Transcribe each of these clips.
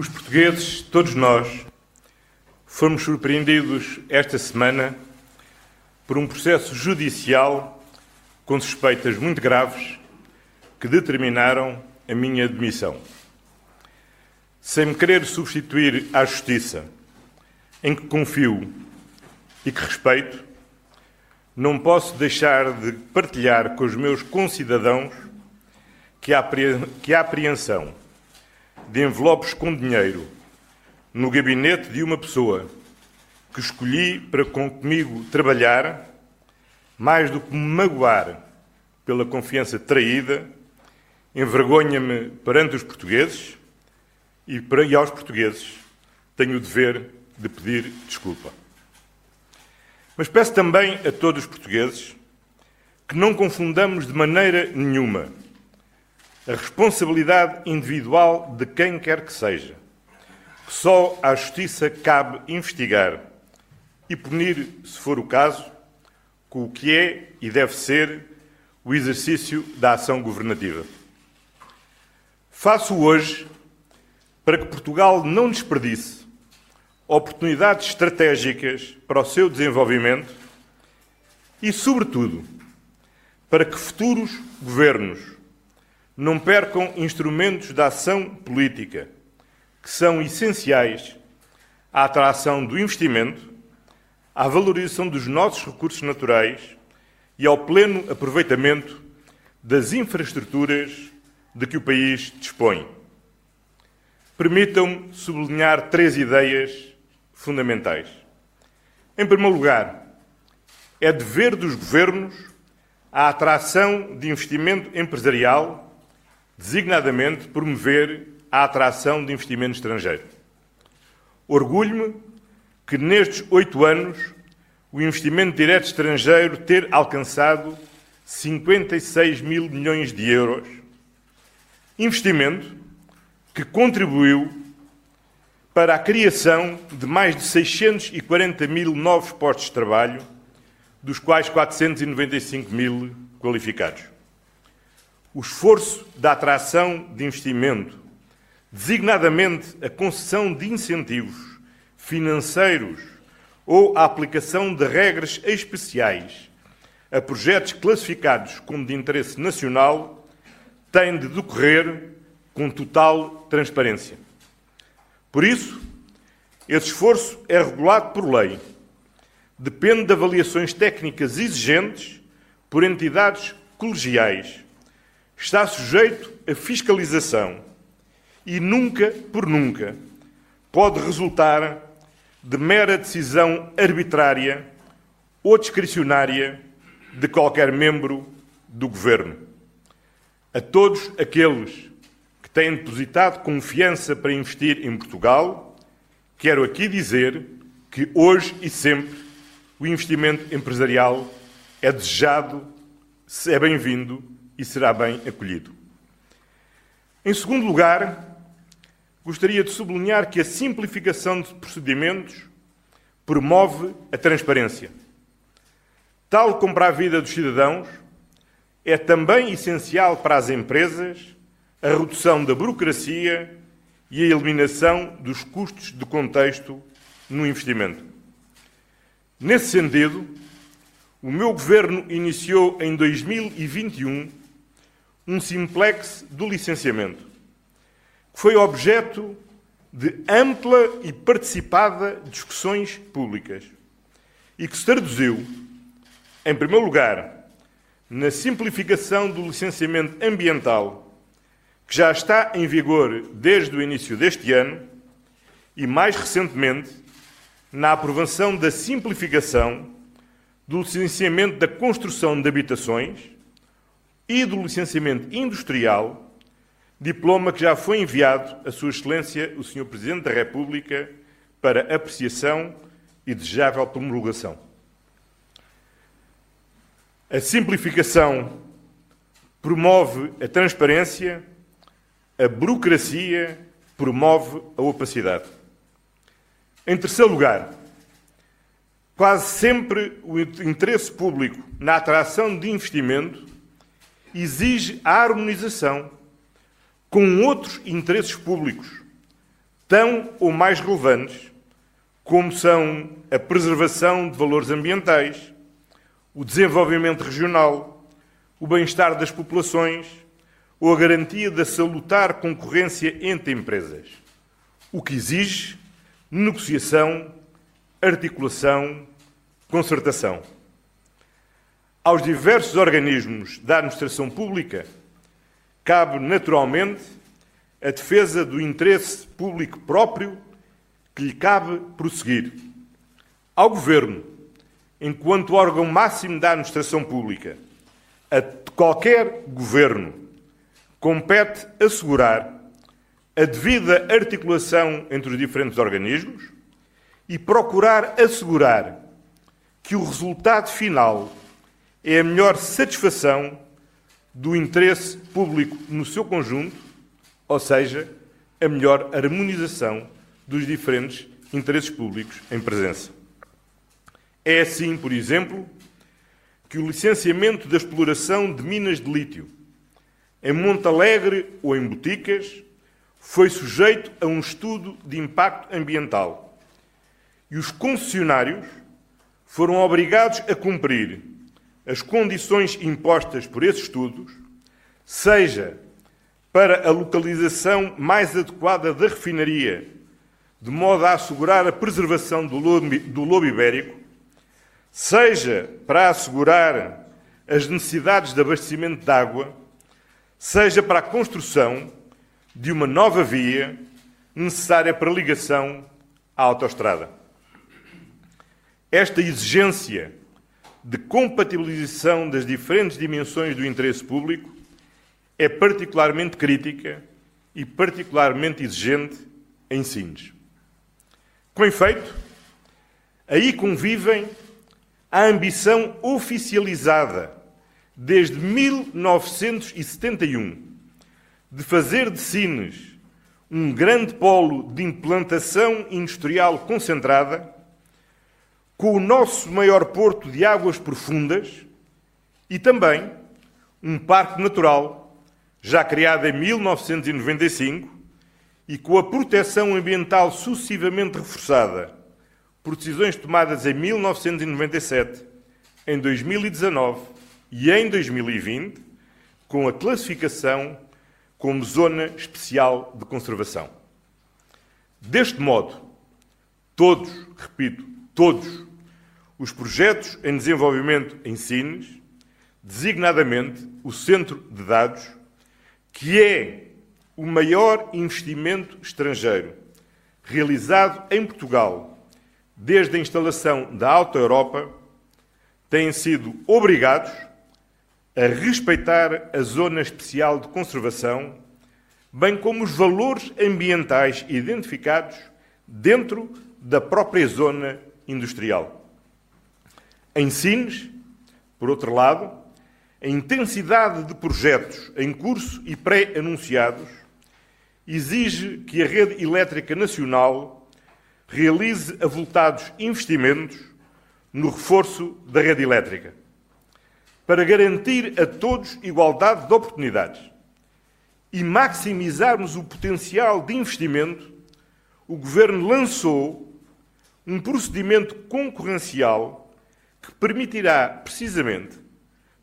Os portugueses, todos nós, fomos surpreendidos esta semana por um processo judicial com suspeitas muito graves que determinaram a minha demissão. Sem me querer substituir à justiça, em que confio e que respeito, não posso deixar de partilhar com os meus concidadãos que a apreensão de envelopes com dinheiro no gabinete de uma pessoa que escolhi para comigo trabalhar, mais do que me magoar pela confiança traída, envergonha-me perante os portugueses e, para, e aos portugueses tenho o dever de pedir desculpa. Mas peço também a todos os portugueses que não confundamos de maneira nenhuma a responsabilidade individual de quem quer que seja. Só à Justiça cabe investigar e punir, se for o caso, com o que é e deve ser o exercício da ação governativa. Faço hoje para que Portugal não desperdice oportunidades estratégicas para o seu desenvolvimento e, sobretudo, para que futuros governos não percam instrumentos de ação política que são essenciais à atração do investimento, à valorização dos nossos recursos naturais e ao pleno aproveitamento das infraestruturas de que o país dispõe. Permitam-me sublinhar três ideias fundamentais. Em primeiro lugar, é dever dos governos a atração de investimento empresarial designadamente promover a atração de investimento estrangeiro. Orgulho-me que nestes oito anos o investimento direto estrangeiro ter alcançado 56 mil milhões de euros. Investimento que contribuiu para a criação de mais de 640 mil novos postos de trabalho, dos quais 495 mil qualificados o esforço da atração de investimento, designadamente a concessão de incentivos financeiros ou a aplicação de regras especiais a projetos classificados como de interesse nacional, tem de decorrer com total transparência. Por isso, esse esforço é regulado por lei. Depende de avaliações técnicas exigentes por entidades colegiais está sujeito a fiscalização e nunca, por nunca, pode resultar de mera decisão arbitrária ou discricionária de qualquer membro do governo. A todos aqueles que têm depositado confiança para investir em Portugal, quero aqui dizer que hoje e sempre o investimento empresarial é desejado, é bem-vindo e será bem acolhido. Em segundo lugar, gostaria de sublinhar que a simplificação de procedimentos promove a transparência. Tal como para a vida dos cidadãos, é também essencial para as empresas a redução da burocracia e a eliminação dos custos de contexto no investimento. Nesse sentido, o meu governo iniciou em 2021 um simplex do licenciamento, que foi objeto de ampla e participada discussões públicas e que se traduziu, em primeiro lugar, na simplificação do licenciamento ambiental, que já está em vigor desde o início deste ano, e mais recentemente, na aprovação da simplificação do licenciamento da construção de habitações e do licenciamento industrial, diploma que já foi enviado a Sua Excelência, o Sr. Presidente da República, para apreciação e desejável promulgação. A simplificação promove a transparência, a burocracia promove a opacidade. Em terceiro lugar, quase sempre o interesse público na atração de investimento exige a harmonização com outros interesses públicos, tão ou mais relevantes como são a preservação de valores ambientais, o desenvolvimento regional, o bem-estar das populações ou a garantia da salutar concorrência entre empresas, o que exige negociação, articulação, concertação. Aos diversos organismos da administração pública cabe naturalmente a defesa do interesse público próprio que lhe cabe prosseguir. Ao Governo, enquanto órgão máximo da administração pública, a qualquer governo compete assegurar a devida articulação entre os diferentes organismos e procurar assegurar que o resultado final é a melhor satisfação do interesse público no seu conjunto, ou seja, a melhor harmonização dos diferentes interesses públicos em presença. É assim, por exemplo, que o licenciamento da exploração de minas de lítio em Montalegre ou em Boticas foi sujeito a um estudo de impacto ambiental e os concessionários foram obrigados a cumprir as condições impostas por esses estudos, seja para a localização mais adequada da refinaria, de modo a assegurar a preservação do lobo, do lobo ibérico, seja para assegurar as necessidades de abastecimento de água, seja para a construção de uma nova via necessária para ligação à autoestrada. Esta exigência de compatibilização das diferentes dimensões do interesse público é particularmente crítica e particularmente exigente em Sines. Com efeito, aí convivem a ambição oficializada desde 1971 de fazer de Sines um grande polo de implantação industrial concentrada com o nosso maior porto de águas profundas e também um parque natural, já criado em 1995 e com a proteção ambiental sucessivamente reforçada por decisões tomadas em 1997, em 2019 e em 2020, com a classificação como Zona Especial de Conservação. Deste modo, todos, repito, todos os projetos em desenvolvimento em Sines, designadamente o Centro de Dados, que é o maior investimento estrangeiro realizado em Portugal desde a instalação da Alta Europa, têm sido obrigados a respeitar a Zona Especial de Conservação, bem como os valores ambientais identificados dentro da própria zona industrial. Em Sines, por outro lado, a intensidade de projetos em curso e pré-anunciados exige que a rede elétrica nacional realize avultados investimentos no reforço da rede elétrica, para garantir a todos igualdade de oportunidades e maximizarmos o potencial de investimento, o Governo lançou um procedimento concorrencial permitirá, precisamente,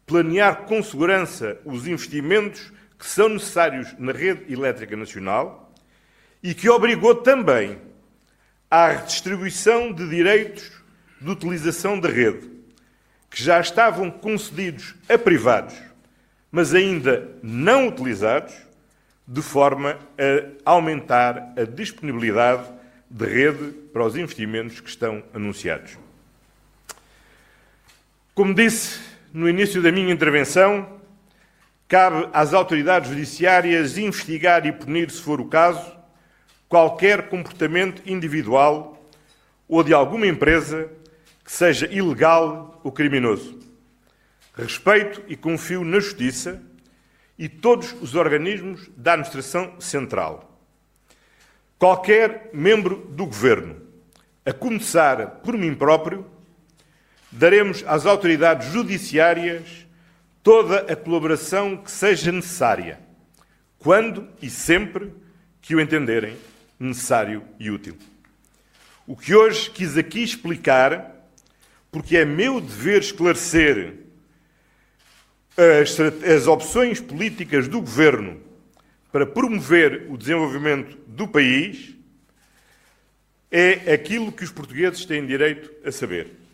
planear com segurança os investimentos que são necessários na rede elétrica nacional e que obrigou também à redistribuição de direitos de utilização da rede, que já estavam concedidos a privados, mas ainda não utilizados, de forma a aumentar a disponibilidade de rede para os investimentos que estão anunciados. Como disse no início da minha intervenção, cabe às autoridades judiciárias investigar e punir, se for o caso, qualquer comportamento individual ou de alguma empresa que seja ilegal ou criminoso. Respeito e confio na Justiça e todos os organismos da Administração Central. Qualquer membro do Governo, a começar por mim próprio, daremos às autoridades judiciárias toda a colaboração que seja necessária, quando e sempre que o entenderem necessário e útil. O que hoje quis aqui explicar, porque é meu dever esclarecer as, as opções políticas do governo para promover o desenvolvimento do país, é aquilo que os portugueses têm direito a saber.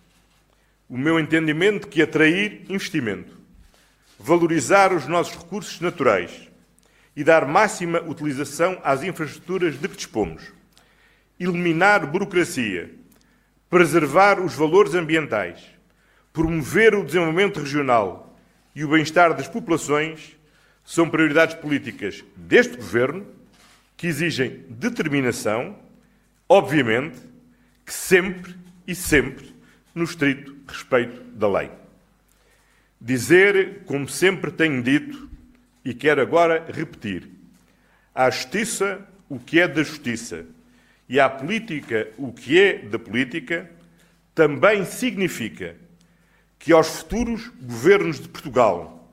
O meu entendimento que atrair investimento, valorizar os nossos recursos naturais e dar máxima utilização às infraestruturas de que dispomos, eliminar burocracia, preservar os valores ambientais, promover o desenvolvimento regional e o bem-estar das populações são prioridades políticas deste governo que exigem determinação, obviamente, que sempre e sempre no estrito respeito da lei. Dizer, como sempre tenho dito, e quero agora repetir: à justiça o que é da justiça e à política o que é da política, também significa que aos futuros governos de Portugal,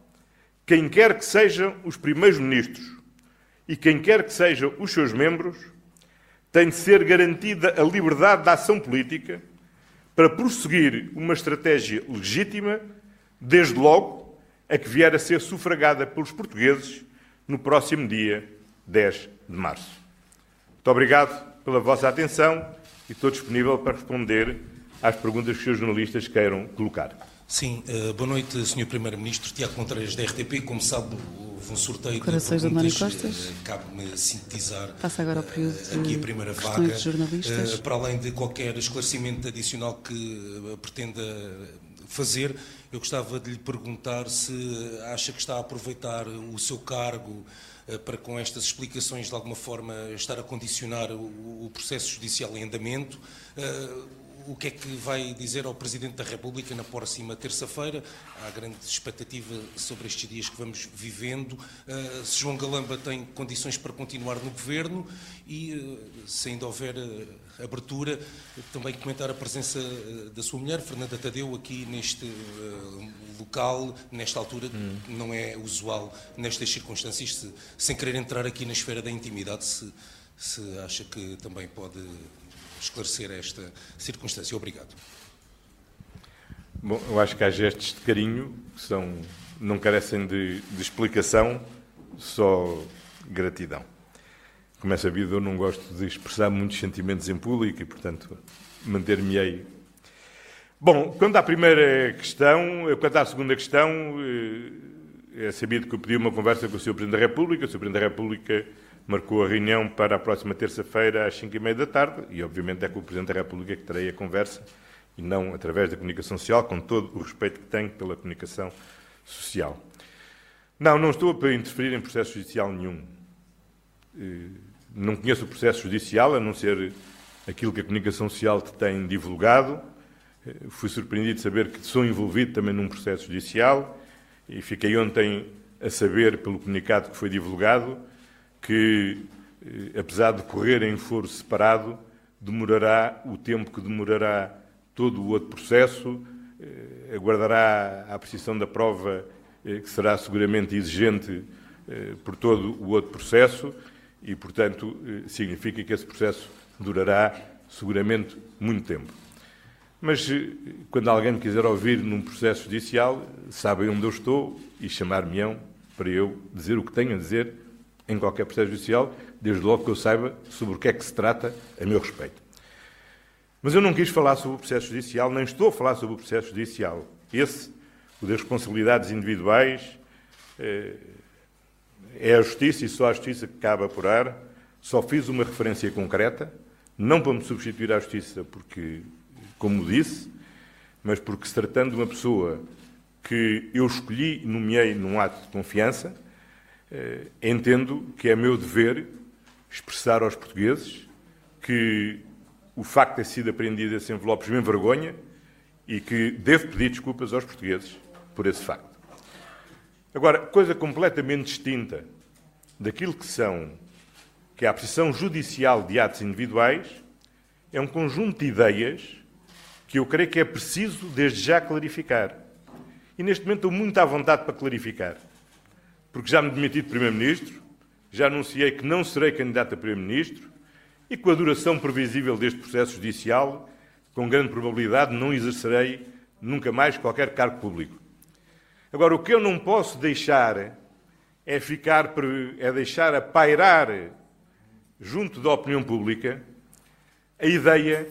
quem quer que sejam os primeiros ministros e quem quer que sejam os seus membros, tem de ser garantida a liberdade da ação política para prosseguir uma estratégia legítima, desde logo a que vier a ser sufragada pelos portugueses no próximo dia 10 de março. Muito obrigado pela vossa atenção e estou disponível para responder às perguntas que os jornalistas queiram colocar. Sim, uh, boa noite, Sr. Primeiro-Ministro. Tiago Contreiras, da RTP. Como sabe, houve um sorteio Corações de perguntas. Costas. Uh, Cabe-me sintetizar Passa agora ao período uh, aqui a primeira vaga. Para além de qualquer esclarecimento adicional que pretenda fazer, eu gostava de lhe perguntar se acha que está a aproveitar o seu cargo para com estas explicações de alguma forma estar a condicionar o, processo judicial em andamento o que é que vai dizer ao Presidente da República na próxima terça-feira? Há grande expectativa sobre estes dias que vamos vivendo. Uh, se João Galamba tem condições para continuar no Governo e, uh, se ainda houver uh, abertura, também comentar a presença da sua mulher, Fernanda Tadeu, aqui neste local, nesta altura, hum. não é usual nestas circunstâncias, se, sem querer entrar aqui na esfera da intimidade, se, se acha que também pode esclarecer esta circunstância. Obrigado. Bom, eu acho que há gestos de carinho que são, não carecem de, de explicação, só gratidão. Como é sabido, eu não gosto de expressar muitos sentimentos em público e, portanto, manter-me-ei. Bom, quanto à primeira questão, quanto à segunda questão, eh, é sabido que eu pedi uma conversa com o Sr. Presidente da República. O Sr. Presidente da República marcou a reunião para a próxima terça-feira às 5 e meia da tarde e, obviamente, é com o Presidente da República que terei a conversa e não através da comunicação social, com todo o respeito que tenho pela comunicação social. Não, não estou para interferir em processo judicial nenhum. Eh, não conheço o processo judicial, a não ser aquilo que a comunicação social te tem divulgado. Eh, fui surpreendido de saber que sou envolvido também num processo judicial e fiquei ontem a saber, pelo comunicado que foi divulgado, que, eh, apesar de correr em foro separado, demorará o tempo que demorará todo o outro processo, eh, aguardará a apreciação da prova, eh, que será seguramente exigente por todo o outro processo, e, portanto, significa que esse processo durará seguramente muito tempo. Mas quando alguém me quiser ouvir num processo judicial, sabem onde eu estou e chamar-me-ão para eu dizer o que tenho a dizer em qualquer processo judicial, desde logo que eu saiba sobre o que é que se trata a meu respeito. Mas eu não quis falar sobre o processo judicial, nem estou a falar sobre o processo judicial. Esse, o das responsabilidades individuais, eh, é a justiça e só a justiça que cabe apurar. Só fiz uma referência concreta, não para me substituir à justiça, porque, como disse, mas porque se tratando de uma pessoa que eu escolhi e nomeei num ato de confiança, entendo que é meu dever expressar aos portugueses que o facto de ter sido apreendido esses envelopes me envergonha e que devo pedir desculpas aos portugueses por esse facto. Agora, coisa completamente distinta daquilo que são que é a posição judicial de atos individuais é um conjunto de ideias que eu creio que é preciso desde já clarificar. E neste momento estou muito à vontade para clarificar porque já me demiti de Primeiro-Ministro, já anunciei que não serei candidato a Primeiro-Ministro e com a duração previsível deste processo judicial, com grande probabilidade não exercerei nunca mais qualquer cargo público. Agora, o que eu não posso deixar é ficar é deixar a pairar junto da opinião pública a ideia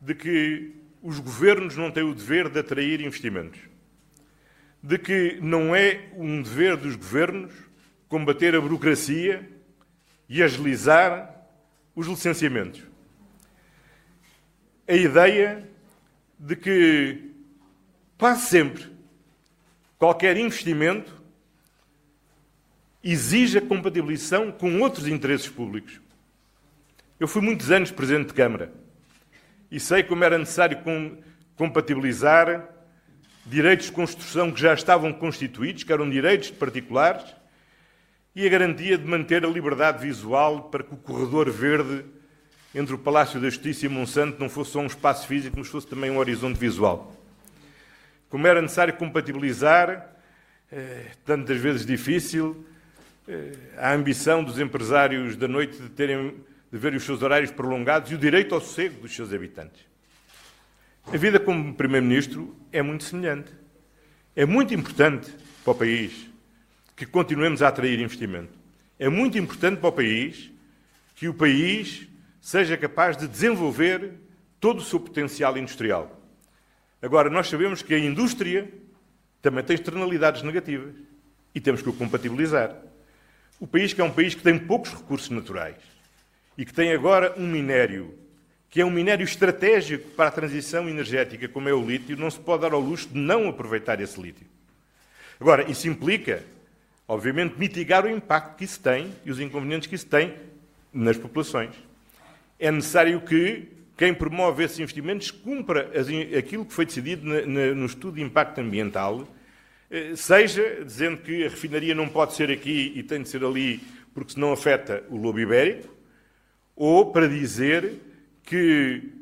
de que os governos não têm o dever de atrair investimentos, de que não é um dever dos governos combater a burocracia e agilizar os licenciamentos. A ideia de que quase sempre qualquer investimento exige a compatibilização com outros interesses públicos. Eu fui muitos anos Presidente de Câmara e sei como era necessário compatibilizar direitos de construção que já estavam constituídos, que eram direitos de particulares, e a garantia de manter a liberdade visual para que o corredor verde entre o Palácio da Justiça e Monsanto não fosse só um espaço físico, mas fosse também um horizonte visual. Como era necessário compatibilizar, eh, tantas vezes difícil, eh, a ambição dos empresários da noite de, terem, de ver os seus horários prolongados e o direito ao sossego dos seus habitantes. A vida como Primeiro-Ministro é muito semelhante. É muito importante para o país que continuemos a atrair investimento. É muito importante para o país que o país seja capaz de desenvolver todo o seu potencial industrial. Agora, nós sabemos que a indústria também tem externalidades negativas e temos que o compatibilizar. O país que é um país que tem poucos recursos naturais e que tem agora um minério que é um minério estratégico para a transição energética, como é o lítio, não se pode dar ao luxo de não aproveitar esse lítio. Agora, isso implica, obviamente, mitigar o impacto que isso tem e os inconvenientes que isso tem nas populações. É necessário que quem promove esses investimentos cumpra aquilo que foi decidido no estudo de impacto ambiental eh, seja dizendo que a refinaria não pode ser aqui e tem de ser ali porque senão afeta o lobo ibérico, ou para dizer que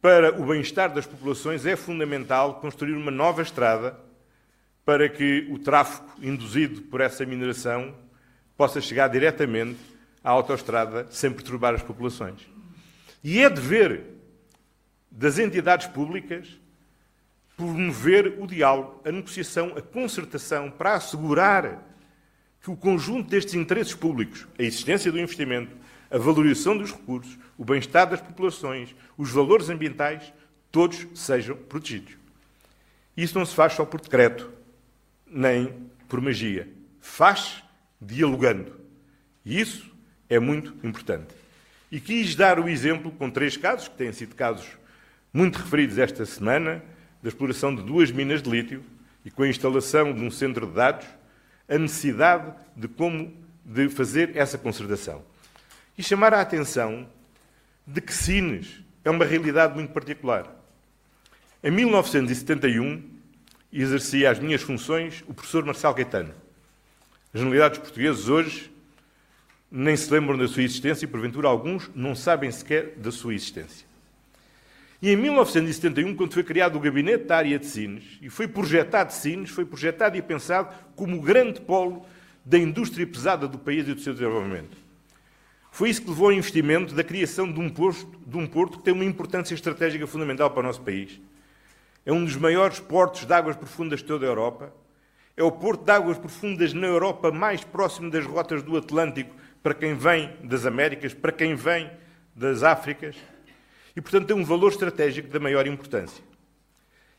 para o bem-estar das populações é fundamental construir uma nova estrada para que o tráfego induzido por essa mineração possa chegar diretamente à autoestrada sem perturbar as populações. E é dever das entidades públicas promover o diálogo, a negociação, a concertação para assegurar que o conjunto destes interesses públicos, a existência do investimento, a valorização dos recursos, o bem-estar das populações, os valores ambientais, todos sejam protegidos. Isso não se faz só por decreto, nem por magia. Faz dialogando. E isso é muito importante. E quis dar o exemplo com três casos, que têm sido casos muito referidos esta semana, da exploração de duas minas de lítio e com a instalação de um centro de dados, a necessidade de como de fazer essa conservação. E chamar a atenção de que Sines é uma realidade muito particular. Em 1971, exercia as minhas funções o professor Marcelo Gaetano. As generalidades portuguesas hoje nem se lembram da sua existência e, porventura, alguns não sabem sequer da sua existência. E em 1971, quando foi criado o gabinete da área de Sines, e foi projetado Sines, foi projetado e pensado como o grande polo da indústria pesada do país e do seu desenvolvimento. Foi isso que levou ao investimento da criação de um, posto, de um porto que tem uma importância estratégica fundamental para o nosso país. É um dos maiores portos de águas profundas de toda a Europa. É o porto de águas profundas na Europa mais próximo das rotas do Atlântico para quem vem das Américas, para quem vem das Áfricas e, portanto, tem um valor estratégico da maior importância.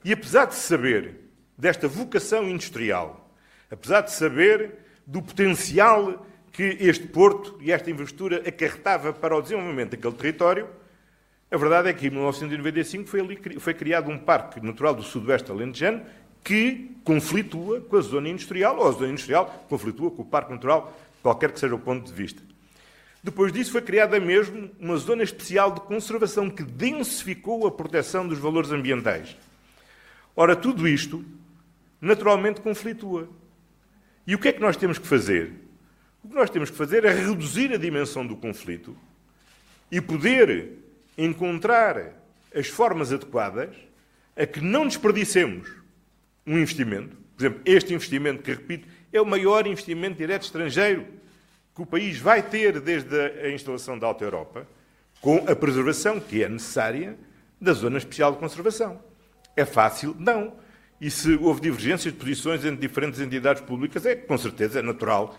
E apesar de saber desta vocação industrial, apesar de saber do potencial que este porto e esta infraestrutura acarretava para o desenvolvimento daquele território, a verdade é que em 1995 foi, ali, foi criado um parque natural do sudoeste alentejano que conflitua com a zona industrial, ou a zona industrial conflitua com o parque natural, qualquer que seja o ponto de vista. Depois disso foi criada mesmo uma zona especial de conservação que densificou a proteção dos valores ambientais. Ora, tudo isto naturalmente conflitua. E o que é que nós temos que fazer? O que nós temos que fazer é reduzir a dimensão do conflito e poder encontrar as formas adequadas a que não desperdicemos um investimento. Por exemplo, este investimento, que repito, é o maior investimento direto estrangeiro que o país vai ter desde a instalação da Alta Europa, com a preservação que é necessária da zona especial de conservação. É fácil? Não. E se houve divergências de posições entre diferentes entidades públicas, é com certeza é natural.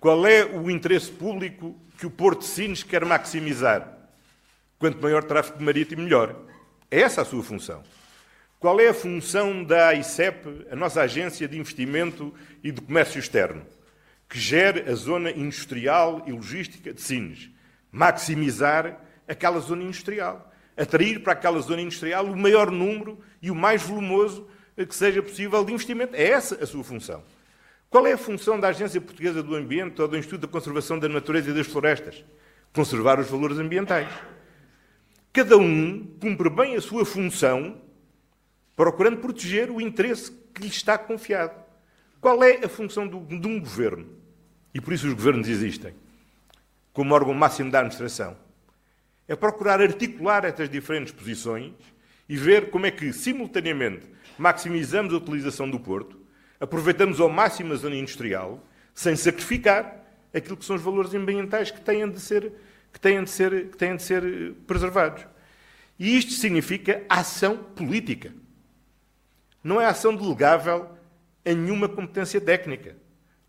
Qual é o interesse público que o Porto de Sines quer maximizar? Quanto maior tráfego marítimo, melhor. É essa a sua função. Qual é a função da AICEP, a nossa Agência de Investimento e de Comércio Externo, que gera a zona industrial e logística de Sines? Maximizar aquela zona industrial. Atrair para aquela zona industrial o maior número e o mais volumoso que seja possível de investimento. É essa a sua função. Qual é a função da Agência Portuguesa do Ambiente ou do Instituto da Conservação da Natureza e das Florestas? Conservar os valores ambientais. Cada um cumpre bem a sua função, procurando proteger o interesse que lhe está confiado. Qual é a função do, de um governo? E por isso os governos existem, como órgão máximo da administração. É procurar articular estas diferentes posições e ver como é que, simultaneamente, maximizamos a utilização do porto, aproveitamos ao máximo a zona industrial, sem sacrificar aquilo que são os valores ambientais que têm de ser, que têm de ser, que têm de ser eh, preservados. E isto significa ação política. Não é ação delegável a nenhuma competência técnica,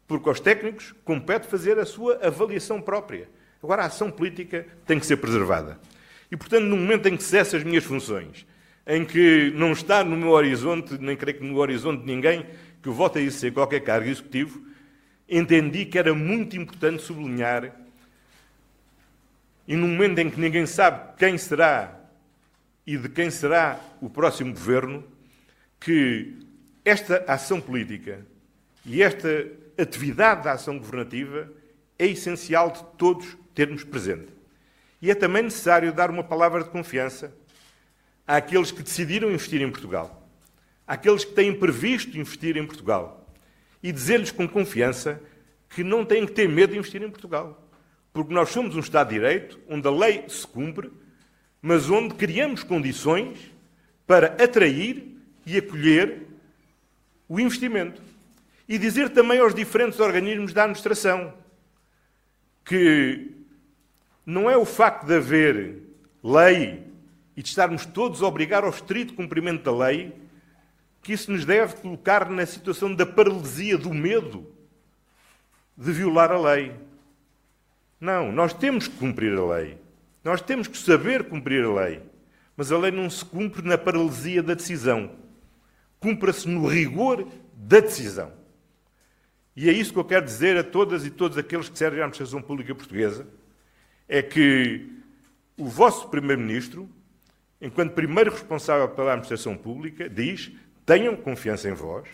porque aos técnicos compete fazer a sua avaliação própria. Agora, a ação política tem que ser preservada. E, portanto, no momento em que cessam as minhas funções em que não está no meu horizonte, nem creio que no horizonte de ninguém, que vote a exercer qualquer cargo executivo, entendi que era muito importante sublinhar, e no momento em que ninguém sabe quem será e de quem será o próximo governo, que esta ação política e esta atividade da ação governativa é essencial de todos termos presente. E é também necessário dar uma palavra de confiança àqueles que decidiram investir em Portugal, àqueles que têm previsto investir em Portugal, e dizer-lhes com confiança que não têm que ter medo de investir em Portugal. Porque nós somos um Estado de Direito, onde a lei se cumpre, mas onde criamos condições para atrair e acolher o investimento. E dizer também aos diferentes organismos da administração que não é o facto de haver lei e de estarmos todos a obrigar ao estrito cumprimento da lei, que isso nos deve colocar na situação da paralisia do medo de violar a lei. Não, nós temos que cumprir a lei. Nós temos que saber cumprir a lei. Mas a lei não se cumpre na paralisia da decisão. Cumpra-se no rigor da decisão. E é isso que eu quero dizer a todas e todos aqueles que servem à administração pública portuguesa, é que o vosso primeiro-ministro enquanto primeiro responsável pela administração pública, diz: tenham confiança em vós,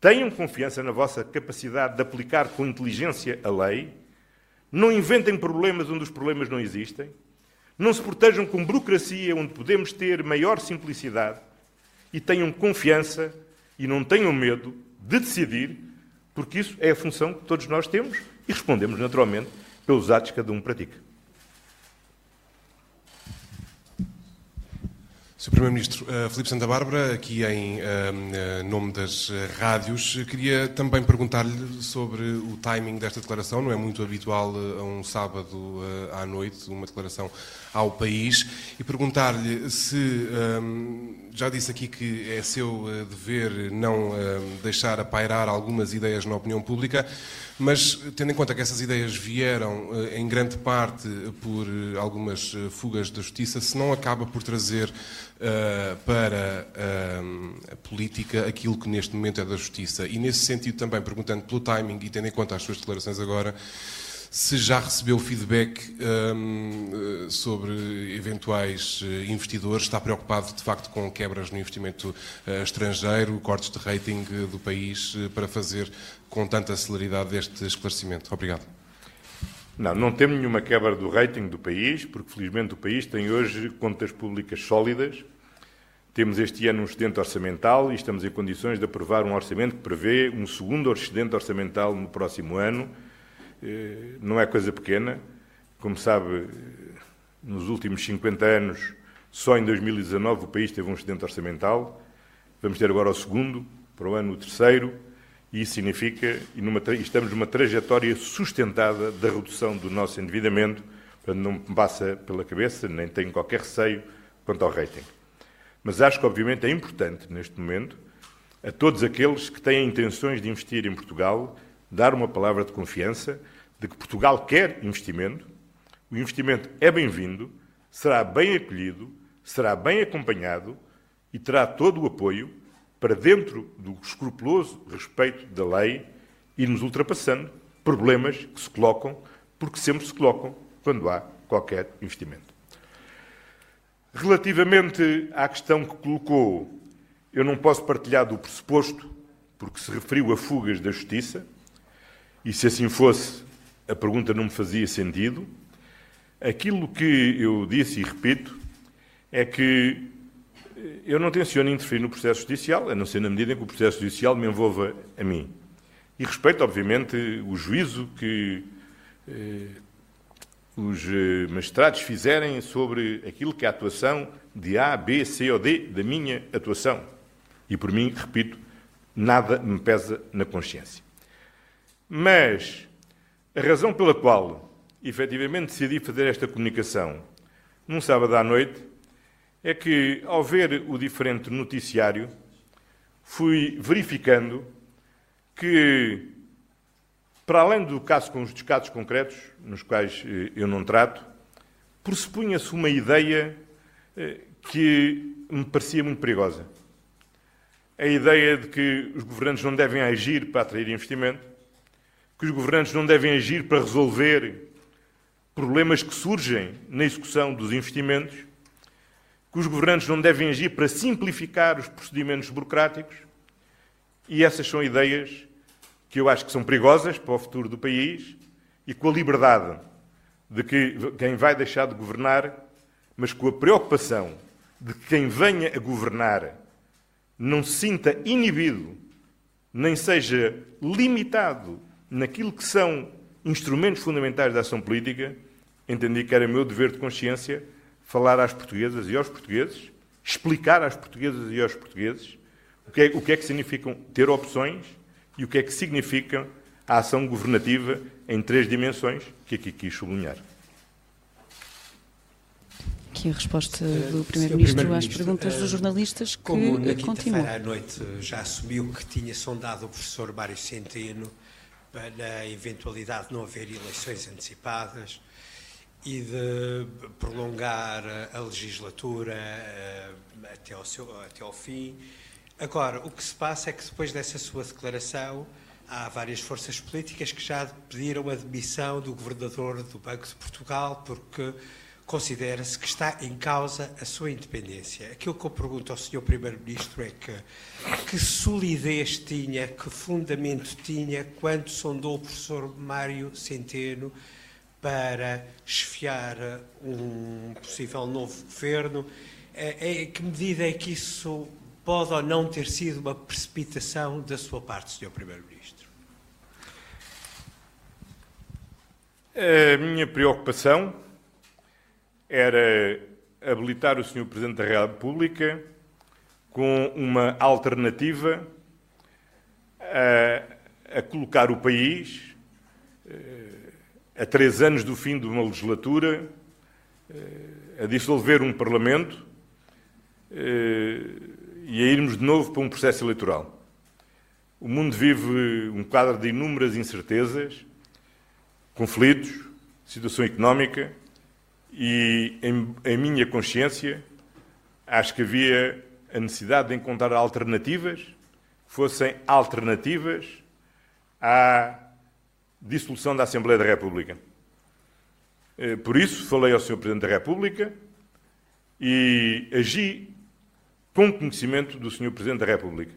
tenham confiança na vossa capacidade de aplicar com inteligência a lei, não inventem problemas onde os problemas não existem, não se protejam com burocracia onde podemos ter maior simplicidade e tenham confiança e não tenham medo de decidir, porque isso é a função que todos nós temos e respondemos naturalmente pelos atos que cada um pratica. Sr. Primeiro-Ministro, uh, Filipe Santa Bárbara, aqui em uh, nome das rádios, queria também perguntar-lhe sobre o timing desta declaração. Não é muito habitual a um sábado à noite uma declaração ao país e perguntar-lhe se, um, já disse aqui que é seu dever não deixar a pairar algumas ideias na opinião pública, mas tendo em conta que essas ideias vieram em grande parte por algumas fugas da justiça, se não acaba por trazer uh, para uh, a política aquilo que neste momento é da justiça. E nesse sentido também, perguntando pelo timing e tendo em conta as suas declarações agora, se já recebeu feedback um, sobre eventuais investidores, está preocupado de facto com quebras no investimento uh, estrangeiro, cortes de rating do país, para fazer com tanta celeridade este esclarecimento? Obrigado. Não, não temos nenhuma quebra do rating do país, porque felizmente o país tem hoje contas públicas sólidas. Temos este ano um excedente orçamental e estamos em condições de aprovar um orçamento que prevê um segundo excedente orçamental no próximo ano. Eh, não é coisa pequena. Como sabe, nos últimos 50 anos, só em 2019 o país teve um excedente orçamental. Vamos ter agora o segundo, para o ano o terceiro. E isso significa, e numa, estamos numa trajetória sustentada da redução do nosso endividamento, Portanto, não me passa pela cabeça, nem tenho qualquer receio quanto ao rating. Mas acho que, obviamente, é importante, neste momento, a todos aqueles que têm intenções de investir em Portugal, dar uma palavra de confiança de que Portugal quer investimento, o investimento é bem-vindo, será bem acolhido, será bem acompanhado e terá todo o apoio para, dentro do escrupuloso respeito da lei, irmos ultrapassando problemas que se colocam, porque sempre se colocam quando há qualquer investimento. Relativamente à questão que colocou, eu não posso partilhar do pressuposto, porque se referiu a fugas da justiça, e se assim fosse, a pergunta não me fazia sentido. Aquilo que eu disse e repito é que eu não tenciono interferir no processo judicial, a não ser na medida em que o processo judicial me envolva a mim. E respeito, obviamente, o juízo que eh, os eh, magistrados fizerem sobre aquilo que é a atuação de A, B, C ou D da minha atuação. E por mim, repito, nada me pesa na consciência. Mas a razão pela qual, efetivamente, decidi fazer esta comunicação num sábado à noite é que, ao ver o diferente noticiário, fui verificando que para além do caso, dos casos concretos, nos quais eh, eu não trato, pressupunha-se uma ideia eh, que me parecia muito perigosa. A ideia de que os governantes não devem agir para atrair investimento, que os governantes não devem agir para resolver problemas que surgem na execução dos investimentos, que os governantes não devem agir para simplificar os procedimentos burocráticos, e essas são ideias que eu acho que são perigosas para o futuro do país e com a liberdade de que quem vai deixar de governar, mas com a preocupação de que quem venha a governar não se sinta inibido, nem seja limitado naquilo que são instrumentos fundamentais da ação política, entendi que era meu dever de consciência falar às portuguesas e aos portugueses, explicar às portuguesas e aos portugueses o que é, o que, é que significam ter opções e o que é que significa a ação governativa em três dimensões que aqui quis sublinhar. Aqui a resposta do Primeiro-Ministro Primeiro às perguntas dos jornalistas que como na continuam. à noite já assumiu que tinha sondado o professor Mário Centeno para a eventualidade de não haver eleições antecipadas e de prolongar a legislatura eh, até ao, seu, até ao fim, Agora, o que se passa é que depois dessa sua declaração, há várias forças políticas que já pediram a demissão do governador do Banco de Portugal porque considera-se que está em causa a sua independência. Aquilo que eu pergunto ao Sr. Primeiro-Ministro é que que solidez tinha, que fundamento tinha quando sondou o professor Mário Centeno para esfiar um possível novo governo? É, é, que medida é que isso pode ou não ter sido uma precipitação da sua parte, Sr. Primeiro-Ministro? A minha preocupação era habilitar o Sr. Presidente da República com uma alternativa a, a colocar o país, eh, a três anos do fim de uma legislatura, eh, a dissolver um Parlamento eh, e a irmos de novo para um processo eleitoral. O mundo vive um quadro de inúmeras incertezas, conflitos, situação económica e, em, em minha consciência, acho que havia a necessidade de encontrar alternativas que fossem alternativas à dissolução da Assembleia da República. Eh, por isso, falei ao Sr. Presidente da República e agi com conhecimento do Sr. Presidente da República.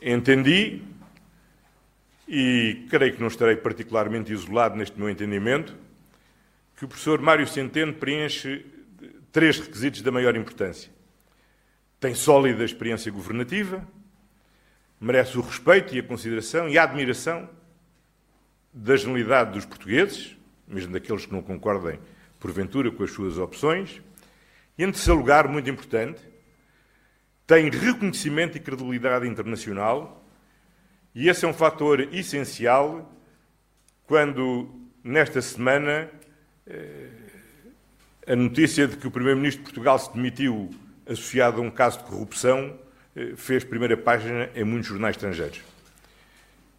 Entendi, e creio que não estarei particularmente isolado neste meu entendimento, que o professor Mário Centeno preenche três requisitos da maior importância. Tem sólida experiência governativa, merece o respeito e a consideração e a admiração da generalidade dos portugueses, mesmo daqueles que não concordem, porventura, com as suas opções. E, em terceiro lugar, muito importante, tem reconhecimento e credibilidade internacional, e esse é um fator essencial quando, nesta semana, a notícia de que o Primeiro-Ministro de Portugal se demitiu associado a um caso de corrupção fez primeira página em muitos jornais estrangeiros.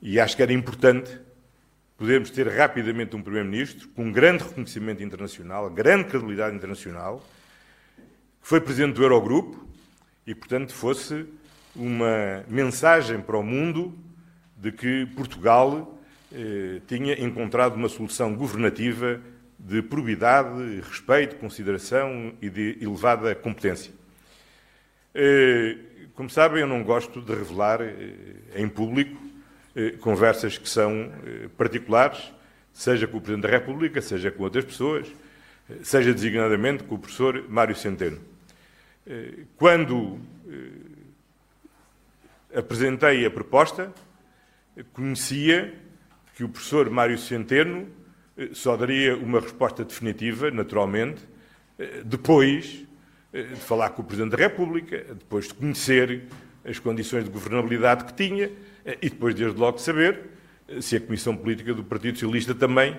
E acho que era importante podermos ter rapidamente um Primeiro-Ministro com grande reconhecimento internacional, grande credibilidade internacional, que foi Presidente do Eurogrupo e, portanto, fosse uma mensagem para o mundo de que Portugal eh, tinha encontrado uma solução governativa de probidade, respeito, consideração e de elevada competência. Eh, como sabem, eu não gosto de revelar eh, em público eh, conversas que são particulares, seja com o Presidente da República, seja com outras pessoas, seja designadamente com o professor Mário Centeno. Quando apresentei a proposta, conhecia que o professor Mário Centeno só daria uma resposta definitiva, naturalmente, eh, depois eh, de falar com o Presidente da República, depois de conhecer as condições de governabilidade que tinha e depois, desde logo, de saber se a Comissão Política do Partido Socialista também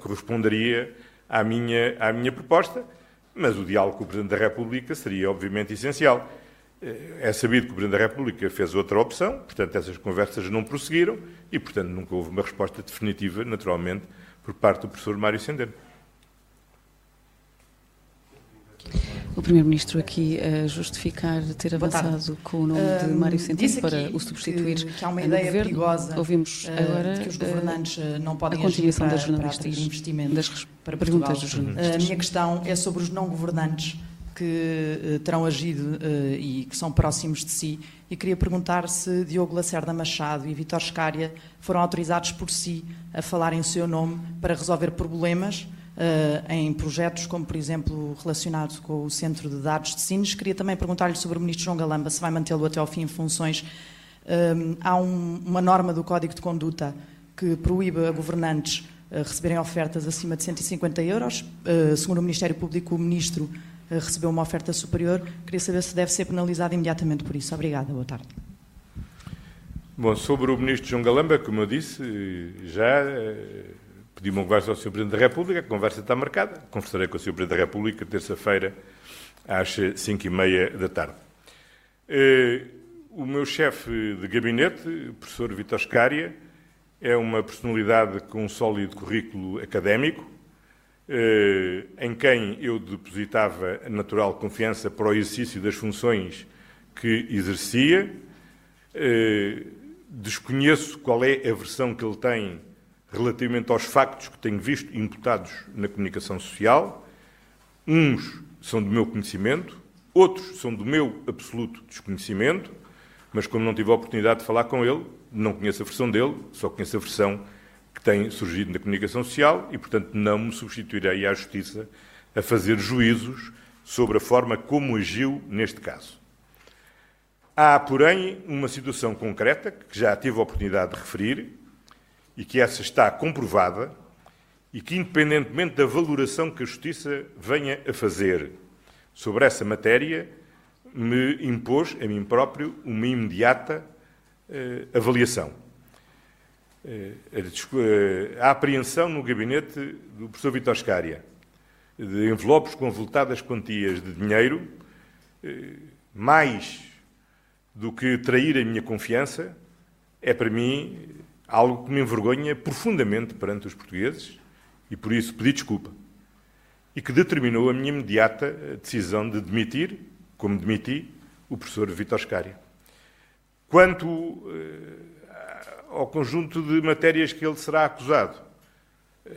corresponderia à minha, à minha proposta. Mas o diálogo com o Presidente da República seria, obviamente, essencial. É sabido que o Presidente da República fez outra opção, portanto, essas conversas não prosseguiram e, portanto, nunca houve uma resposta definitiva, naturalmente, por parte do professor Mário Sendeno. O Primeiro-Ministro aqui a justificar ter avançado com o nome de Mário Centeno para o substituir que, que há uma ideia governo. perigosa Ouvimos agora de que os governantes uh, não podem a continuação para, das jornalistas, para investimentos das para perguntas dos jornalistas. A minha questão é sobre os não governantes que uh, terão agido uh, e que são próximos de si. E queria perguntar se Diogo Lacerda Machado e Vitor Scária foram autorizados por si a falar em seu nome para resolver problemas uh, em projetos como, por exemplo, relacionado com o Centro de Dados de Sines. Queria também perguntar-lhe sobre o Ministro João Galamba, se vai mantê-lo até ao fim em funções. Há um, uma norma do Código de Conduta que proíbe a governantes receberem ofertas acima de 150 euros. segundo o Ministério Público, o Ministro recebeu uma oferta superior. Queria saber se deve ser penalizado imediatamente por isso. Obrigada. Boa tarde. Bom, sobre o Ministro João Galamba, como eu disse, já pedi uma conversa ao Sr. Presidente da República, a conversa está marcada. Conversarei com o Sr. Presidente da República terça-feira às cinco e meia da tarde. O meu chefe de gabinete, o professor Vitor Scária, é uma personalidade com um sólido currículo académico, em quem eu depositava natural confiança para o exercício das funções que exercia. Desconheço qual é a versão que ele tem relativamente aos factos que tenho visto imputados na comunicação social. Uns são do meu conhecimento, outros são do meu absoluto desconhecimento, mas como não tive a oportunidade de falar com ele, não conheço a versão dele, só conheço a versão que tem surgido na comunicação social e, portanto, não me substituirei à Justiça a fazer juízos sobre a forma como agiu neste caso. Há, porém, uma situação concreta que já tive a oportunidade de referir e que essa está comprovada e que, independentemente da valoração que a Justiça venha a fazer sobre essa matéria, me impôs a mim próprio uma imediata eh, avaliação. Eh, a apreensão no gabinete do professor Vitor Scária de envelopes com voltadas quantias de dinheiro, eh, mais do que trair a minha confiança, é para mim algo que me envergonha profundamente perante os portugueses e por isso pedi desculpa. E que determinou a minha imediata decisão de demitir, como demiti, o professor Vitor Scária. Quanto ao conjunto de matérias que ele será acusado, uh,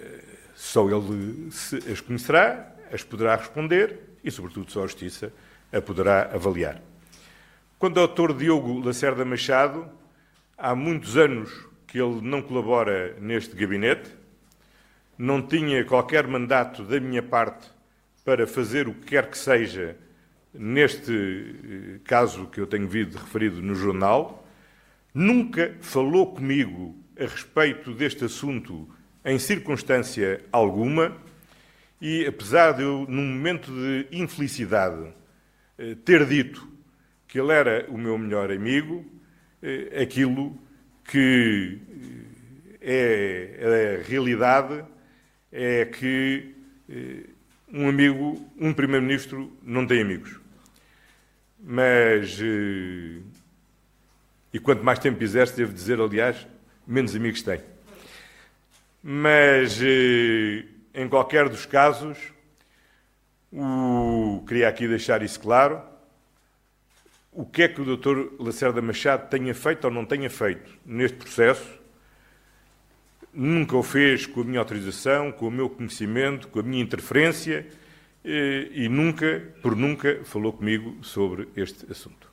só ele as conhecerá, as poderá responder e, sobretudo, só a Justiça a poderá avaliar. Quanto ao Dr. Diogo Lacerda Machado, há muitos anos que ele não colabora neste gabinete, não tinha qualquer mandato da minha parte para fazer o que quer que seja neste caso que eu tenho vindo referido no jornal, nunca falou comigo a respeito deste assunto em circunstância alguma e, apesar de eu, num momento de infelicidade, ter dito que ele era o meu melhor amigo, aquilo que é a realidade é que um amigo, um primeiro-ministro não tem amigos. Mas, e quanto mais tempo exerce, devo dizer, aliás, menos amigos tem. Mas, em qualquer dos casos, o, queria aqui deixar isso claro. O que é que o Dr. Lacerda Machado tenha feito ou não tenha feito neste processo, nunca o fez com a minha autorização, com o meu conhecimento, com a minha interferência e, e nunca, por nunca, falou comigo sobre este assunto.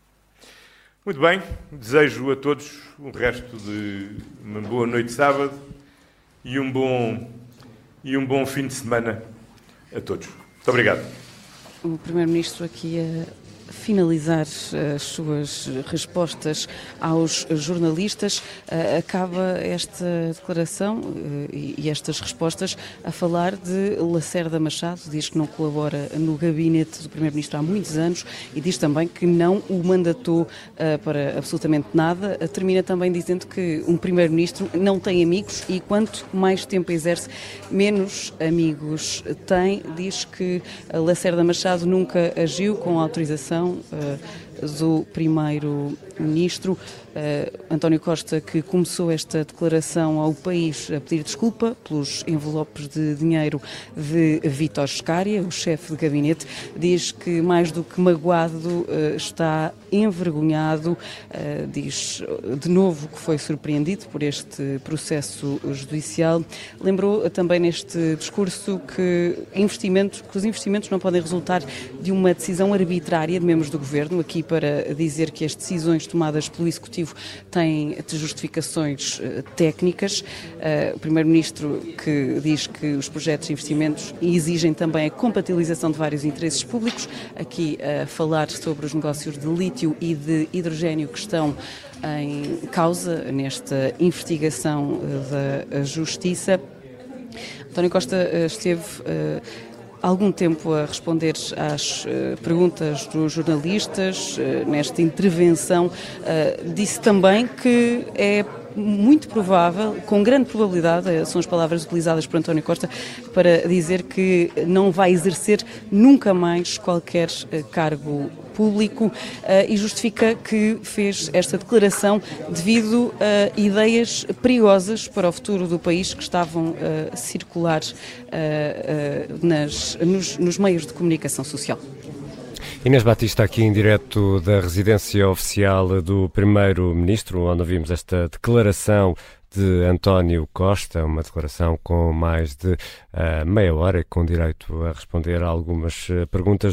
Muito bem, desejo a todos o resto de uma boa noite de sábado e um bom, e um bom fim de semana a todos. Muito obrigado. O Primeiro-Ministro aqui a finalizar as suas respostas aos jornalistas, eh, acaba esta declaração eh, e estas respostas a falar de Lacerda Machado, diz que não colabora no gabinete do Primeiro-Ministro há muitos anos e diz também que não o mandatou eh, para absolutamente nada. Termina também dizendo que um Primeiro-Ministro não tem amigos e quanto mais tempo exerce, menos amigos tem. Diz que Lacerda Machado nunca agiu com autorização uh, do primeiro-ministro. Uh, António Costa, que começou esta declaração ao país a pedir desculpa pelos envelopes de dinheiro de Vítor Scária, o chefe de gabinete, diz que mais do que magoado uh, está envergonhado, uh, diz de novo que foi surpreendido por este processo judicial. Lembrou também neste discurso que, investimentos, que os investimentos não podem resultar de uma decisão arbitrária de membros do governo, aqui para dizer que as decisões tomadas pelo Executivo têm justificações uh, técnicas. Uh, o Primeiro-Ministro que diz que os projetos de investimentos exigem também a compatibilização de vários interesses públicos, aqui a uh, falar sobre os negócios de lítio e de hidrogênio que estão em causa nesta investigação da Justiça. António Costa esteve algum tempo a responder às uh, perguntas dos jornalistas uh, nesta intervenção. Uh, disse também que é muito provável, com grande probabilidade, são as palavras utilizadas por António Costa, para dizer que não vai exercer nunca mais qualquer cargo público e justifica que fez esta declaração devido a ideias perigosas para o futuro do país que estavam a circular nas, nos, nos meios de comunicação social. Inês Batista aqui em direto da residência oficial do Primeiro-Ministro, onde ouvimos esta declaração de António Costa, uma declaração com mais de uh, meia hora e com direito a responder a algumas uh, perguntas.